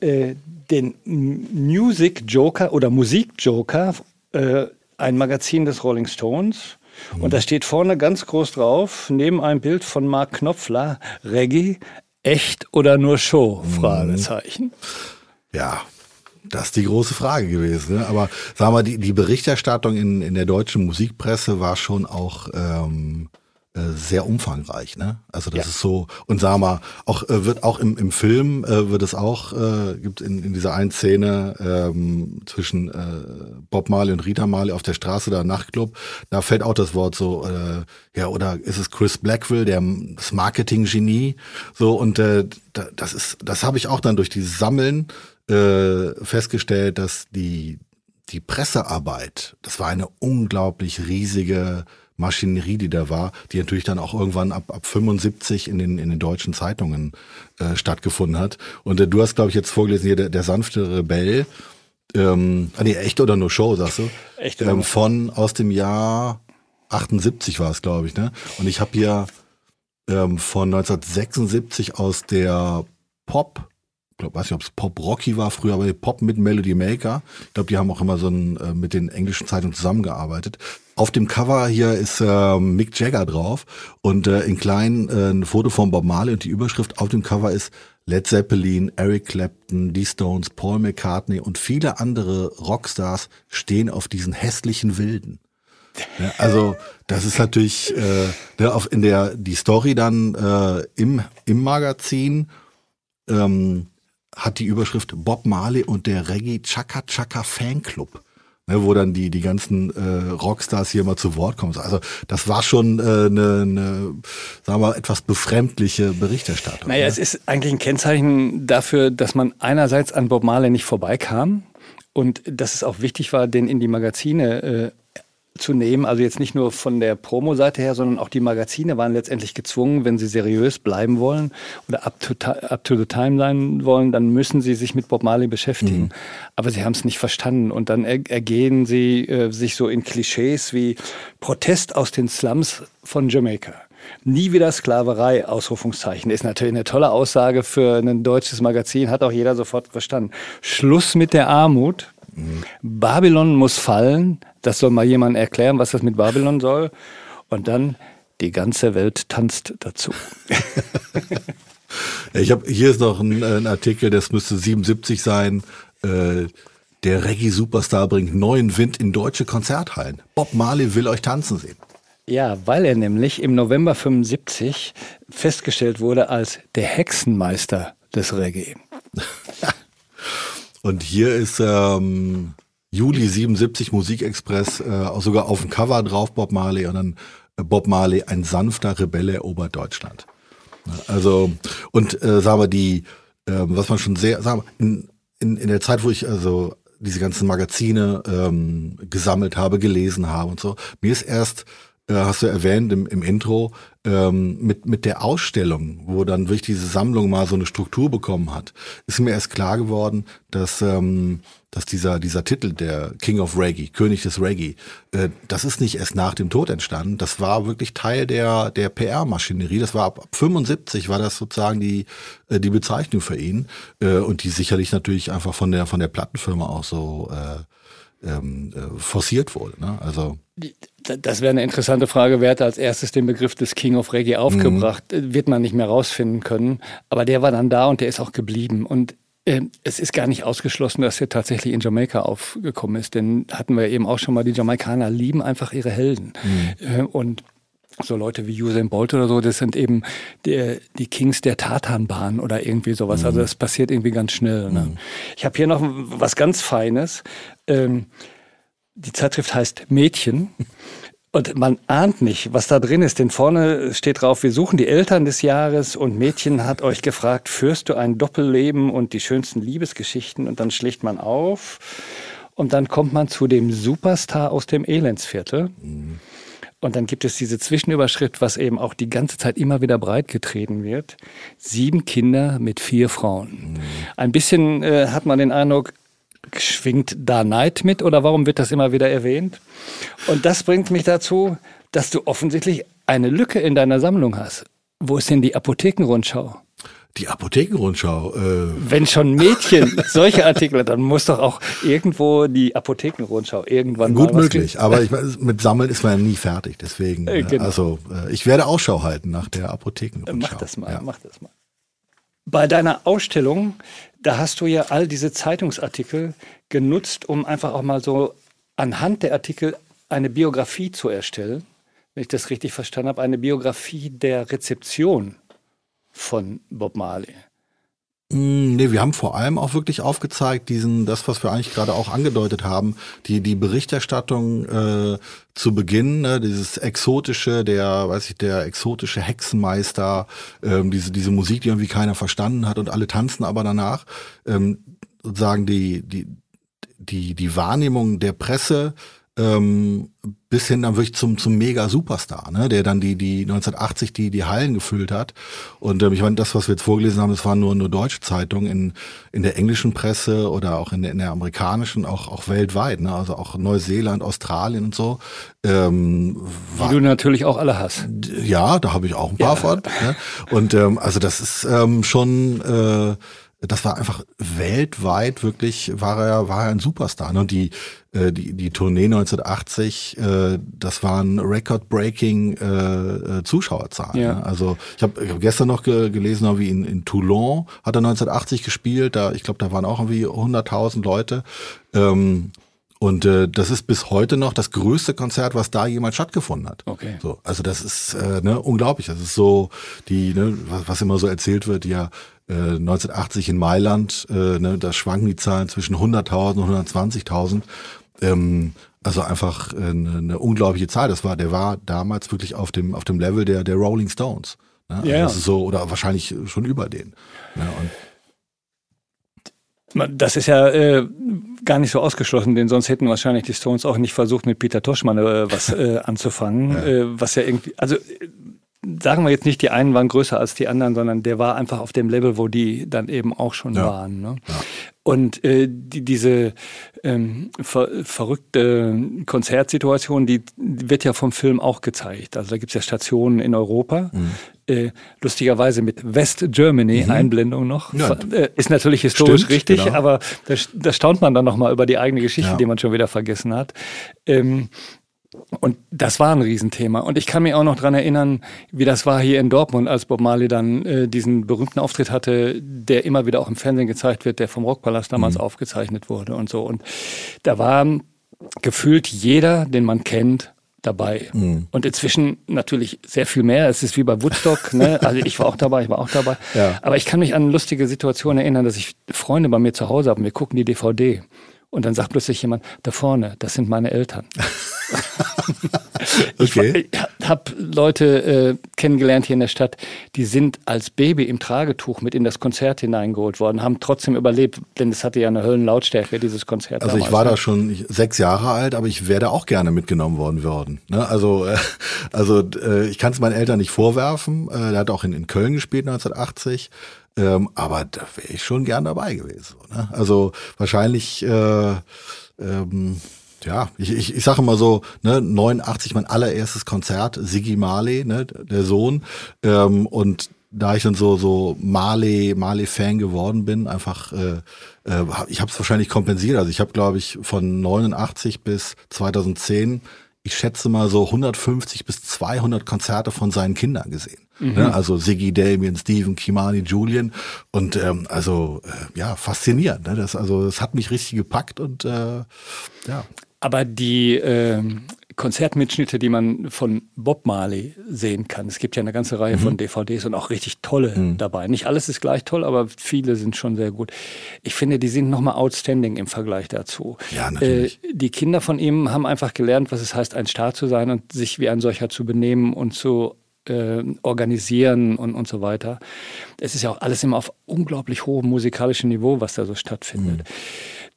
äh, den Music Joker oder Musik Joker, äh, ein Magazin des Rolling Stones. Und da steht vorne ganz groß drauf, neben einem Bild von Mark Knopfler, Reggae, echt oder nur Show? Fragezeichen. Ja, das ist die große Frage gewesen. Ne? Aber sagen wir, die, die Berichterstattung in, in der deutschen Musikpresse war schon auch ähm, äh, sehr umfangreich. Ne? Also das Ja. ist so, und sagen wir, auch äh, wird auch im, im Film äh, wird es auch, äh, gibt in, in dieser einen Szene ähm, zwischen äh, Bob Marley und Rita Marley auf der Straße, da im Nachtclub, da fällt auch das Wort so, äh, ja, oder ist es Chris Blackwell, der das Marketing-Genie, so und äh, da, das ist, das habe ich auch dann durch dieses Sammeln äh, festgestellt, dass die, die Pressearbeit, das war eine unglaublich riesige Maschinerie, die da war, die natürlich dann auch irgendwann ab, ab 75 in den, in den deutschen Zeitungen äh, stattgefunden hat. Und äh, du hast, glaube ich, jetzt vorgelesen hier, der, der sanfte Rebell, ähm, ah, nee, echt oder nur Show, sagst du? Echt oder ähm? Von aus dem Jahr 78 war es, glaube ich, ne? Und ich habe hier ähm, von 1976 aus der Pop, ich glaub, weiß nicht, ob es Pop Rocky war früher, aber Pop mit Melody Maker. Ich glaube, die haben auch immer so ein, äh, mit den englischen Zeitungen zusammengearbeitet. Auf dem Cover hier ist äh, Mick Jagger drauf und äh, in klein äh, ein Foto von Bob Marley und die Überschrift auf dem Cover ist Led Zeppelin, Eric Clapton, die Stones, Paul McCartney und viele andere Rockstars stehen auf diesen hässlichen Wilden. Ja, also das ist natürlich äh, ne, auf, in der die Story dann äh, im, im Magazin ähm, hat die Überschrift Bob Marley und der Reggae Chaka Chaka Fanclub. Ne, wo dann die, die ganzen äh, Rockstars hier mal zu Wort kommen. Also das war schon eine, äh, ne, ne, sagen wir mal, etwas befremdliche Berichterstattung. Naja, ne? es ist eigentlich ein Kennzeichen dafür, dass man einerseits an Bob Marley nicht vorbeikam und dass es auch wichtig war, den in die Magazine äh, zu nehmen. Also jetzt nicht nur von der Promo-Seite her, sondern auch die Magazine waren letztendlich gezwungen, wenn sie seriös bleiben wollen oder up to, up to the time sein wollen, dann müssen sie sich mit Bob Marley beschäftigen. Mhm. Aber sie haben es nicht verstanden und dann ergehen sie äh, sich so in Klischees wie Protest aus den Slums von Jamaika. Nie wieder Sklaverei, Ausrufungszeichen. Ist natürlich eine tolle Aussage für ein deutsches Magazin, hat auch jeder sofort verstanden. Schluss mit der Armut, Babylon muss fallen. Das soll mal jemand erklären, was das mit Babylon soll. Und dann die ganze Welt tanzt dazu. ich habe hier ist noch ein, ein, Artikel, das müsste 77 sein. Äh, der Reggae-Superstar bringt neuen Wind in deutsche Konzerthallen. Bob Marley will euch tanzen sehen. Ja, weil er nämlich im November 75 festgestellt wurde als der Hexenmeister des Reggae. Und hier ist ähm, Juli 77 Musikexpress, äh, sogar auf dem Cover drauf Bob Marley und dann äh, Bob Marley, ein sanfter Rebelle erobert Deutschland. Also, und äh, sagen wir, die, äh, was man schon sehr, sagen wir, in, in, in der Zeit, wo ich also diese ganzen Magazine ähm, gesammelt habe, gelesen habe und so, mir ist erst äh, hast du erwähnt im, im Intro, ähm, mit, mit der Ausstellung, wo dann wirklich diese Sammlung mal so eine Struktur bekommen hat, ist mir erst klar geworden, dass, ähm, dass dieser, dieser Titel, der King of Reggae, König des Reggae, äh, das ist nicht erst nach dem Tod entstanden. Das war wirklich Teil der, der PR-Maschinerie. Das war ab, ab 75 war das sozusagen die, äh, die Bezeichnung für ihn. Äh, und die sicherlich natürlich einfach von der, von der Plattenfirma auch so äh, ähm, äh, forciert wurde. Ne? Also das wäre eine interessante Frage. Wer hat als erstes den Begriff des King of Reggae aufgebracht? Mhm. Wird man nicht mehr rausfinden können. Aber der war dann da und der ist auch geblieben. Und äh, es ist gar nicht ausgeschlossen, dass er tatsächlich in Jamaika aufgekommen ist. Denn hatten wir eben auch schon mal, die Jamaikaner lieben einfach ihre Helden. Mhm. Äh, und so Leute wie Usain Bolt oder so, das sind eben die, die Kings der Tatanbahn oder irgendwie sowas. Also mhm. Also das passiert irgendwie ganz schnell. Ne? Mhm. Ich habe hier noch was ganz Feines. Ähm, die Zeitschrift heißt Mädchen. Und man ahnt nicht, was da drin ist, denn vorne steht drauf, wir suchen die Eltern des Jahres und Mädchen hat euch gefragt, führst du ein Doppelleben und die schönsten Liebesgeschichten? Und dann schlägt man auf und dann kommt man zu dem Superstar aus dem Elendsviertel. Mhm. Und dann gibt es diese Zwischenüberschrift, was eben auch die ganze Zeit immer wieder breitgetreten wird. Sieben Kinder mit vier Frauen. Mhm. Ein bisschen äh, hat man den Eindruck, schwingt da Neid mit oder warum wird das immer wieder erwähnt? Und das bringt mich dazu, dass du offensichtlich eine Lücke in deiner Sammlung hast. Wo ist denn die Apothekenrundschau? Die Apothekenrundschau. Äh Wenn schon Mädchen solche Artikel, dann muss doch auch irgendwo die Apothekenrundschau irgendwann Gut möglich, aber ich, mit Sammeln ist man ja nie fertig. Deswegen, äh, genau. also äh, ich werde Ausschau halten nach der Apothekenrundschau. Mach das mal, ja. mach das mal. Bei deiner Ausstellung, da hast du ja all diese Zeitungsartikel genutzt, um einfach auch mal so anhand der Artikel eine Biografie zu erstellen, wenn ich das richtig verstanden habe, eine Biografie der Rezeption von Bob Marley. Mm, nee, wir haben vor allem auch wirklich aufgezeigt, diesen, das, was wir eigentlich gerade auch angedeutet haben, die, die Berichterstattung äh, zu Beginn, ne, dieses exotische, der, weiß ich, der exotische Hexenmeister, ähm, diese, diese Musik, die irgendwie keiner verstanden hat und alle tanzen aber danach, ähm, sozusagen die, die, die, die Wahrnehmung der Presse ähm, bis hin dann wirklich zum, zum Mega-Superstar, ne, der dann die, die 1980 die, die Hallen gefüllt hat. Und ähm, ich meine, das, was wir jetzt vorgelesen haben, das waren nur, nur deutsche Zeitungen in, in der englischen Presse oder auch in der, in der amerikanischen, auch, auch weltweit, ne, also auch Neuseeland, Australien und so. Ähm, war, die du natürlich auch alle hast. Ja, da habe ich auch ein paar ja. von. Ne? Und ähm, also das ist ähm, schon äh, das war einfach weltweit wirklich, war er, war er ein Superstar. Ne? Und die, äh, die, die Tournee 1980, äh, das waren record-breaking äh, äh, Zuschauerzahlen. Ja. Ne? Also ich habe hab gestern noch ge gelesen, wie in, in Toulon hat er 1980 gespielt. Da, ich glaube, da waren auch irgendwie 100.000 Leute. Ähm, Und äh, das ist bis heute noch das größte Konzert, was da jemals stattgefunden hat. Okay. So, also das ist äh, ne, unglaublich. Das ist so die, ne, was, was immer so erzählt wird, ja, äh, 1980 in Mailand, äh, ne, da schwanken die Zahlen zwischen 100.000 und 120.000. Ähm, also einfach äh, eine, eine unglaubliche Zahl. Das war, der war damals wirklich auf dem auf dem Level der der Rolling Stones. Ne? Also Ja. Das ist so oder wahrscheinlich schon über den. Ne? Das ist ja äh, gar nicht so ausgeschlossen, denn sonst hätten wahrscheinlich die Stones auch nicht versucht, mit Peter Toschmann äh, was äh, anzufangen. Äh, was ja irgendwie, also äh, sagen wir jetzt nicht, die einen waren größer als die anderen, sondern der war einfach auf dem Level, wo die dann eben auch schon Ja. waren. Ne? Und äh, die, diese ähm, ver verrückte Konzertsituation, die, wird ja vom Film auch gezeigt. Also da gibt's ja Stationen in Europa. Mhm. Äh, lustigerweise mit West Germany Einblendung noch. Ja. Äh, ist natürlich historisch Stimmt, richtig, genau. aber da, da staunt man dann nochmal über die eigene Geschichte, Ja. die man schon wieder vergessen hat. Ähm, und das war ein Riesenthema. Und ich kann mich auch noch dran erinnern, wie das war hier in Dortmund, als Bob Marley dann äh, diesen berühmten Auftritt hatte, der immer wieder auch im Fernsehen gezeigt wird, der vom Rockpalast damals aufgezeichnet wurde und so. Und da war gefühlt jeder, den man kennt, dabei. Und inzwischen natürlich sehr viel mehr. Es ist wie bei Woodstock. ne? Also ich war auch dabei, ich war auch dabei. Ja. Aber ich kann mich an lustige Situation erinnern, dass ich Freunde bei mir zu Hause habe und wir gucken die DVD. Und dann sagt plötzlich jemand, da vorne, das sind meine Eltern. Okay. Ich habe Leute äh, kennengelernt hier in der Stadt, die sind als Baby im Tragetuch mit in das Konzert hineingeholt worden, haben trotzdem überlebt, denn es hatte ja eine Höllenlautstärke, dieses Konzert. Also ich damals, war ne? da schon ich- sechs Jahre alt, aber ich wäre da auch gerne mitgenommen worden würden. Ne? Also, äh, also äh, ich kann es meinen Eltern nicht vorwerfen. Äh, der hat auch in, in Köln gespielt 1980. Ähm, aber da wäre ich schon gern dabei gewesen. Ne? Also wahrscheinlich, äh, ähm, ja, ich, ich, ich sage mal so, ne, 89 mein allererstes Konzert, Siggi Marley, ne, der Sohn. Ähm, und da ich dann so so Marley Marley Fan geworden bin, einfach äh, äh, ich habe es wahrscheinlich kompensiert. Also ich habe glaube ich von 89 bis 2010 ich schätze mal so 150 bis 200 Konzerte von seinen Kindern gesehen. Ne? Also Siggy, Damien, Steven, Kimani, Julian und ähm, also äh, ja faszinierend. Ne? Das also das hat mich richtig gepackt und äh, ja Aber die ähm, Konzertmitschnitte, die man von Bob Marley sehen kann, es gibt ja eine ganze Reihe Mhm. von DVDs und auch richtig tolle dabei. Nicht alles ist gleich toll, aber viele sind schon sehr gut. Ich finde, die sind nochmal outstanding im Vergleich dazu. Ja, natürlich. Äh, die Kinder von ihm haben einfach gelernt, was es heißt, ein Staat zu sein und sich wie ein solcher zu benehmen und zu äh, organisieren und, und so weiter. Es ist ja auch alles immer auf unglaublich hohem musikalischen Niveau, was da so stattfindet.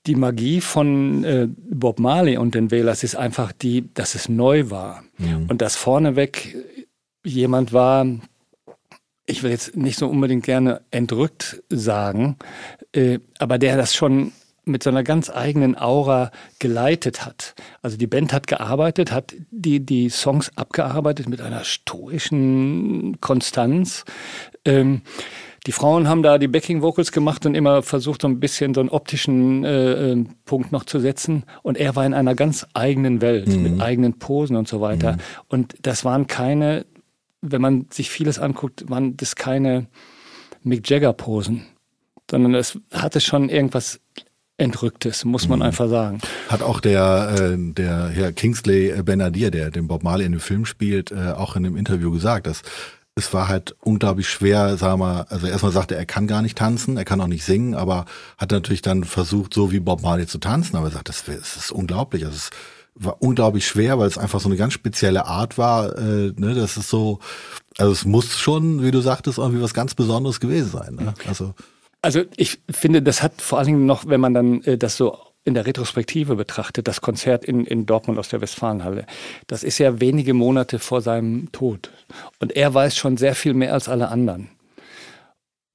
Die Magie von äh, Bob Marley und den Wählers ist einfach die, dass es neu war und dass vorneweg jemand war, ich will jetzt nicht so unbedingt gerne entrückt sagen, äh, aber der das schon mit so einer ganz eigenen Aura geleitet hat. Also die Band hat gearbeitet, hat die, die Songs abgearbeitet mit einer stoischen Konstanz. Ähm, die Frauen haben da die Backing Vocals gemacht und immer versucht, so ein bisschen so einen optischen äh, äh, Punkt noch zu setzen. Und er war in einer ganz eigenen Welt, mit eigenen Posen und so weiter. Und das waren keine, wenn man sich vieles anguckt, waren das keine Mick Jagger-Posen, sondern es hatte schon irgendwas Entrücktes, muss man einfach sagen. Hat auch der, äh, der Herr Kingsley Benadir, der den Bob Marley in dem Film spielt, äh, auch in einem Interview gesagt, dass es war halt unglaublich schwer, sagen wir mal, also erstmal sagte er, er kann gar nicht tanzen, er kann auch nicht singen, aber hat natürlich dann versucht, so wie Bob Marley zu tanzen, aber er sagt, das, das ist unglaublich, also es war unglaublich schwer, weil es einfach so eine ganz spezielle Art war, äh, ne, das ist so, also es muss schon, wie du sagtest, irgendwie was ganz Besonderes gewesen sein, ne? also Also ich finde, das hat vor allen Dingen noch, wenn man dann äh, das so in der Retrospektive betrachtet, das Konzert in, in Dortmund aus der Westfalenhalle, das ist ja wenige Monate vor seinem Tod. Und er weiß schon sehr viel mehr als alle anderen.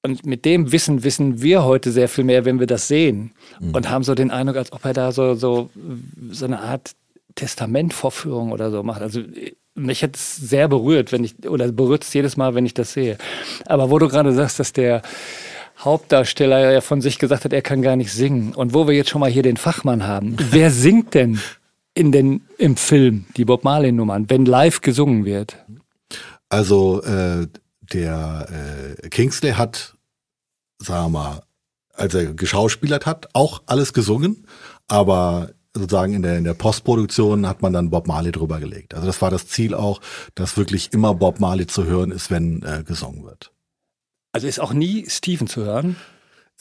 Und mit dem Wissen wissen wir heute sehr viel mehr, wenn wir das sehen. Und haben so den Eindruck, als ob er da so, so, so eine Art Testamentvorführung oder so macht. Also mich hat es sehr berührt, wenn ich, oder berührt es jedes Mal, wenn ich das sehe. Aber wo du gerade sagst, dass der Hauptdarsteller ja von sich gesagt hat, er kann gar nicht singen. Und wo wir jetzt schon mal hier den Fachmann haben, wer singt denn in den, im Film die Bob Marley-Nummern, wenn live gesungen wird? Also äh, der äh, Kingsley hat, sagen wir mal, als er geschauspielert hat, auch alles gesungen, aber sozusagen in der, in der Postproduktion hat man dann Bob Marley drüber gelegt. Also das war das Ziel auch, dass wirklich immer Bob Marley zu hören ist, wenn äh, gesungen wird. Also ist auch nie Steven zu hören?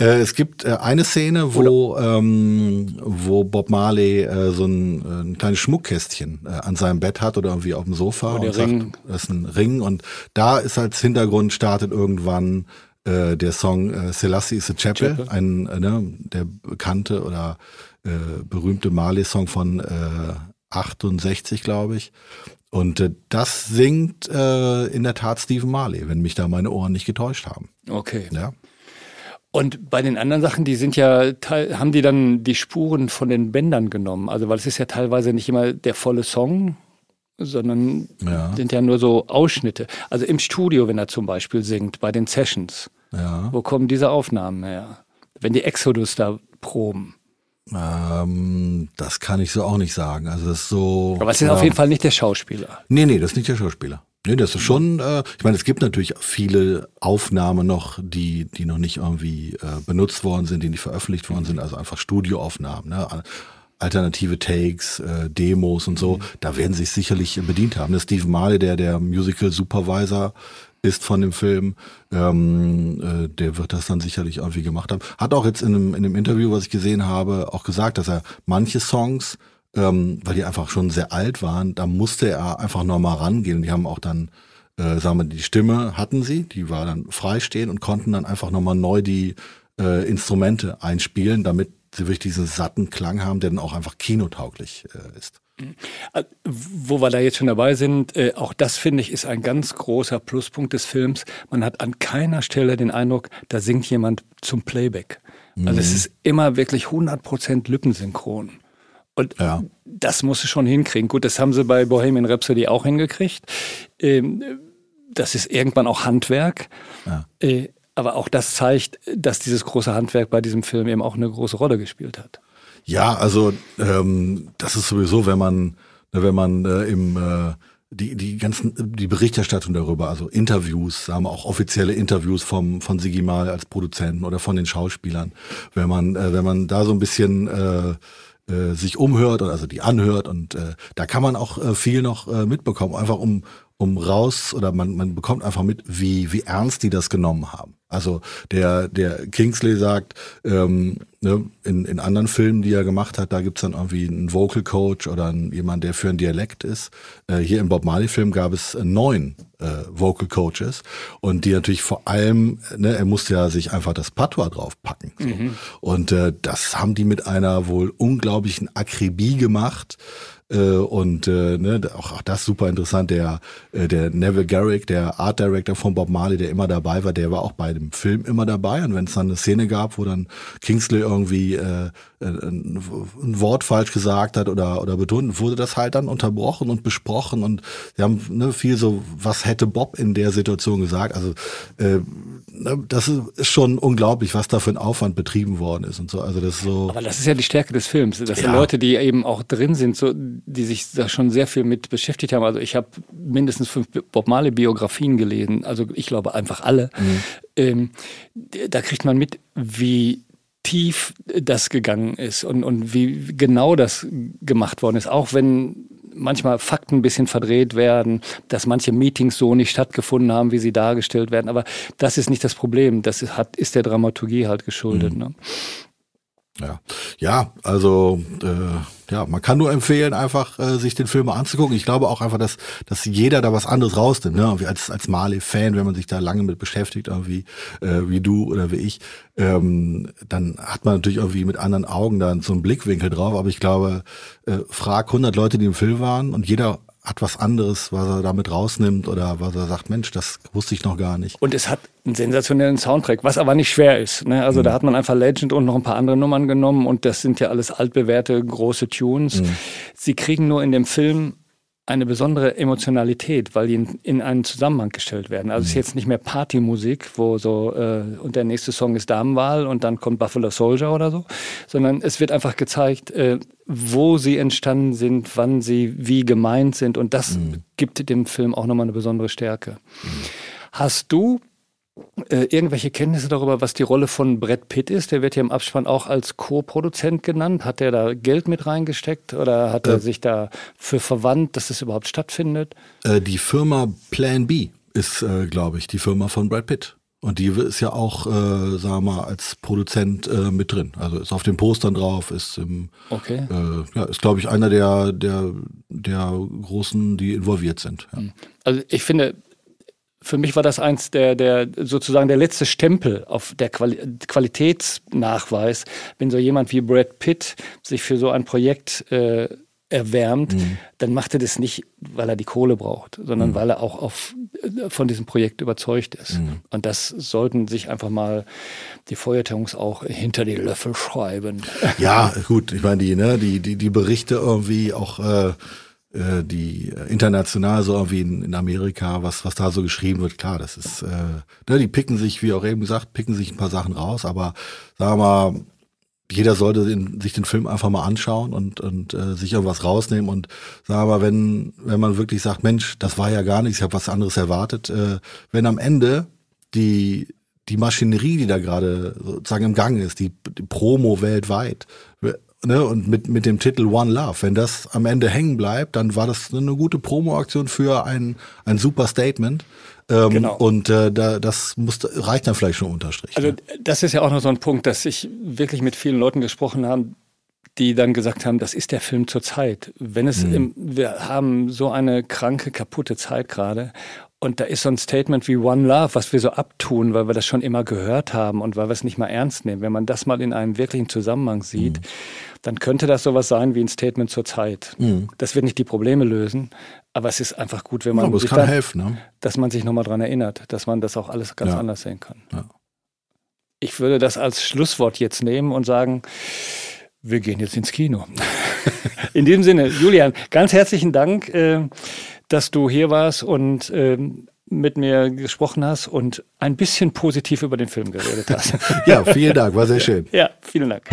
Äh, es gibt äh, eine Szene, wo, ähm, wo Bob Marley äh, so ein, äh, ein kleines Schmuckkästchen äh, an seinem Bett hat oder irgendwie auf dem Sofa und Ring. sagt, das ist ein Ring und da ist als Hintergrund startet irgendwann äh, der Song äh, Selassie is a Chapel, Chapel. ein ne, der bekannte oder äh, berühmte Marley-Song von äh, 68, glaube ich. Und äh, das singt äh, in der Tat Stephen Marley, wenn mich da meine Ohren nicht getäuscht haben. Okay. Ja. Und bei den anderen Sachen, die sind ja, haben die dann die Spuren von den Bändern genommen? Also, weil es ist ja teilweise nicht immer der volle Song, sondern ja. sind ja nur so Ausschnitte. Also im Studio, wenn er zum Beispiel singt, bei den Sessions. Ja. Wo kommen diese Aufnahmen her? Wenn die Exodus da proben. Ähm, das kann ich so auch nicht sagen. Also das ist so. Aber es ist ja, auf jeden Fall nicht der Schauspieler. Nee, nee, das ist nicht der Schauspieler. Nee, das ist schon, äh, ich meine, es gibt natürlich viele Aufnahmen noch, die, die noch nicht irgendwie äh, benutzt worden sind, die nicht veröffentlicht worden sind, also einfach Studioaufnahmen, ne? alternative Takes, äh, Demos und so, mhm. da werden sich sicherlich bedient haben. Das Steve Marley, der der Musical Supervisor ist von dem Film, ähm, äh, der wird das dann sicherlich irgendwie gemacht haben. Hat auch jetzt in einem, in einem Interview, was ich gesehen habe, auch gesagt, dass er manche Songs, ähm, weil die einfach schon sehr alt waren, da musste er einfach nochmal rangehen. Die haben auch dann, äh, sagen wir, die Stimme hatten sie, die war dann freistehen und konnten dann einfach nochmal neu die äh, Instrumente einspielen, damit sie wirklich diesen satten Klang haben, der dann auch einfach kinotauglich äh, ist. Äh, wo wir da jetzt schon dabei sind, äh, auch das finde ich ist ein ganz großer Pluspunkt des Films. Man hat an keiner Stelle den Eindruck, da singt jemand zum Playback. Mhm. Also es mhm. ist immer wirklich 100% Lippensynchron. Und ja. das muss es schon hinkriegen. Gut, das haben sie bei Bohemian Rhapsody auch hingekriegt. Ähm, das ist irgendwann auch Handwerk. Ja. Äh, aber auch das zeigt, dass dieses große Handwerk bei diesem Film eben auch eine große Rolle gespielt hat. Ja, also ähm, das ist sowieso, wenn man, ne, wenn man äh, im äh, die, die ganzen, die Berichterstattung darüber, also Interviews, haben auch offizielle Interviews vom, von Sigi Mal als Produzenten oder von den Schauspielern. Wenn man, äh, wenn man da so ein bisschen äh, äh, sich umhört, also die anhört und äh, da kann man auch äh, viel noch äh, mitbekommen, einfach um, um raus oder man, man bekommt einfach mit, wie, wie ernst die das genommen haben. Also der, der Kingsley sagt, ähm, ne, in, in anderen Filmen, die er gemacht hat, da gibt's dann irgendwie einen Vocal Coach oder einen, jemand, der für einen Dialekt ist. Äh, hier im Bob Marley-Film gab es äh, neun äh, Vocal Coaches und die natürlich vor allem, ne, er musste ja sich einfach das Patois draufpacken. So. Mhm. Und äh, das haben die mit einer wohl unglaublichen Akribie gemacht. Äh, und äh, ne, auch, auch das super interessant. Der, äh, der Neville Garrick, der Art Director von Bob Marley, der immer dabei war, der war auch bei dem Film immer dabei. Und wenn es dann eine Szene gab, wo dann Kingsley irgendwie äh, ein, ein Wort falsch gesagt hat oder, oder betont, wurde das halt dann unterbrochen und besprochen. Und sie haben ne, viel so, was hätte Bob in der Situation gesagt? Also äh, ne, das ist schon unglaublich, was da für ein Aufwand betrieben worden ist und so. Also das ist so. Aber das ist ja die Stärke des Films. Das sind ja. Leute, die eben auch drin sind, so die sich da schon sehr viel mit beschäftigt haben. Also ich habe mindestens fünf Bob Marley Biografien gelesen, also ich glaube einfach alle. Mhm. Ähm, da kriegt man mit, wie tief das gegangen ist und, und wie genau das gemacht worden ist, auch wenn manchmal Fakten ein bisschen verdreht werden, dass manche Meetings so nicht stattgefunden haben, wie sie dargestellt werden. Aber das ist nicht das Problem. Das ist, hat, ist der Dramaturgie halt geschuldet. Mhm. Ne? Ja, ja, also äh, ja, man kann nur empfehlen, einfach äh, sich den Film mal anzugucken. Ich glaube auch einfach, dass dass jeder da was anderes rausnimmt. Ne? Wie als als Marley-Fan, wenn man sich da lange mit beschäftigt, irgendwie äh, wie du oder wie ich, ähm, dann hat man natürlich irgendwie mit anderen Augen dann so einen Blickwinkel drauf. Aber ich glaube, äh, frag 100 Leute, die im Film waren, und jeder hat was anderes, was er damit rausnimmt oder was er sagt, Mensch, das wusste ich noch gar nicht. Und es hat einen sensationellen Soundtrack, was aber nicht schwer ist. Ne? Also mhm. da hat man einfach Legend und noch ein paar andere Nummern genommen und das sind ja alles altbewährte große Tunes. Mhm. Sie kriegen nur in dem Film eine besondere Emotionalität, weil die in, in einen Zusammenhang gestellt werden. Also es ist mhm. jetzt nicht mehr Partymusik, wo so äh, und der nächste Song ist Damenwahl und dann kommt Buffalo Soldier oder so, sondern es wird einfach gezeigt, äh, wo sie entstanden sind, wann sie wie gemeint sind und das mhm. gibt dem Film auch nochmal eine besondere Stärke. Mhm. Hast du äh, irgendwelche Kenntnisse darüber, was die Rolle von Brad Pitt ist? Der wird ja im Abspann auch als Co-Produzent genannt. Hat er da Geld mit reingesteckt oder hat äh, er sich da für verwandt, dass das überhaupt stattfindet? Äh, die Firma Plan B ist, äh, glaube ich, die Firma von Brad Pitt. Und die ist ja auch, äh, sagen wir mal, als Produzent äh, mit drin. Also ist auf den Postern drauf, ist im, okay. äh, ja, ist glaube ich einer der, der, der großen, die involviert sind. Ja. Also ich finde, für mich war das eins der, der sozusagen der letzte Stempel auf der Quali Qualitätsnachweis, wenn so jemand wie Brad Pitt sich für so ein Projekt äh, erwärmt, mhm. dann macht er das nicht, weil er die Kohle braucht, sondern mhm. weil er auch auf, von diesem Projekt überzeugt ist. Mhm. Und das sollten sich einfach mal die Feuertungs auch hinter die Löffel schreiben. Ja, gut, ich meine, die, ne, die, die, die Berichte irgendwie auch äh, äh, die äh, international so irgendwie in, in, Amerika, was, was da so geschrieben wird, klar, das ist, äh, ne, die picken sich, wie auch eben gesagt, picken sich ein paar Sachen raus, aber sagen wir mal, jeder sollte den, sich den Film einfach mal anschauen und, und äh, sich irgendwas rausnehmen und sagen mal, wenn, wenn man wirklich sagt, Mensch, das war ja gar nichts, ich habe was anderes erwartet, äh, wenn am Ende die, die Maschinerie, die da gerade sozusagen im Gang ist, die, die Promo weltweit, ne, und mit, mit dem Titel One Love, wenn das am Ende hängen bleibt, dann war das eine gute Promo-Aktion für ein, ein super Statement. Ähm, genau. Und äh, da, das muss, reicht dann vielleicht schon unterstrich. Also das ist ja auch noch so ein Punkt, dass ich wirklich mit vielen Leuten gesprochen habe, die dann gesagt haben, das ist der Film zur Zeit. Wenn es, mhm. im, wir haben so eine kranke, kaputte Zeit gerade und da ist so ein Statement wie One Love, was wir so abtun, weil wir das schon immer gehört haben und weil wir es nicht mal ernst nehmen. Wenn man das mal in einem wirklichen Zusammenhang sieht, mhm dann könnte das sowas sein wie ein Statement zur Zeit. Mhm. Das wird nicht die Probleme lösen, aber es ist einfach gut, wenn man ja, sich dann, helfen, ne? dass man sich nochmal dran erinnert, dass man das auch alles ganz ja. anders sehen kann. Ja. Ich würde das als Schlusswort jetzt nehmen und sagen, wir gehen jetzt ins Kino. In diesem Sinne, Julian, ganz herzlichen Dank, äh, dass du hier warst und ähm, mit mir gesprochen hast und ein bisschen positiv über den Film geredet hast. ja, vielen Dank, war sehr schön. Ja, vielen Dank.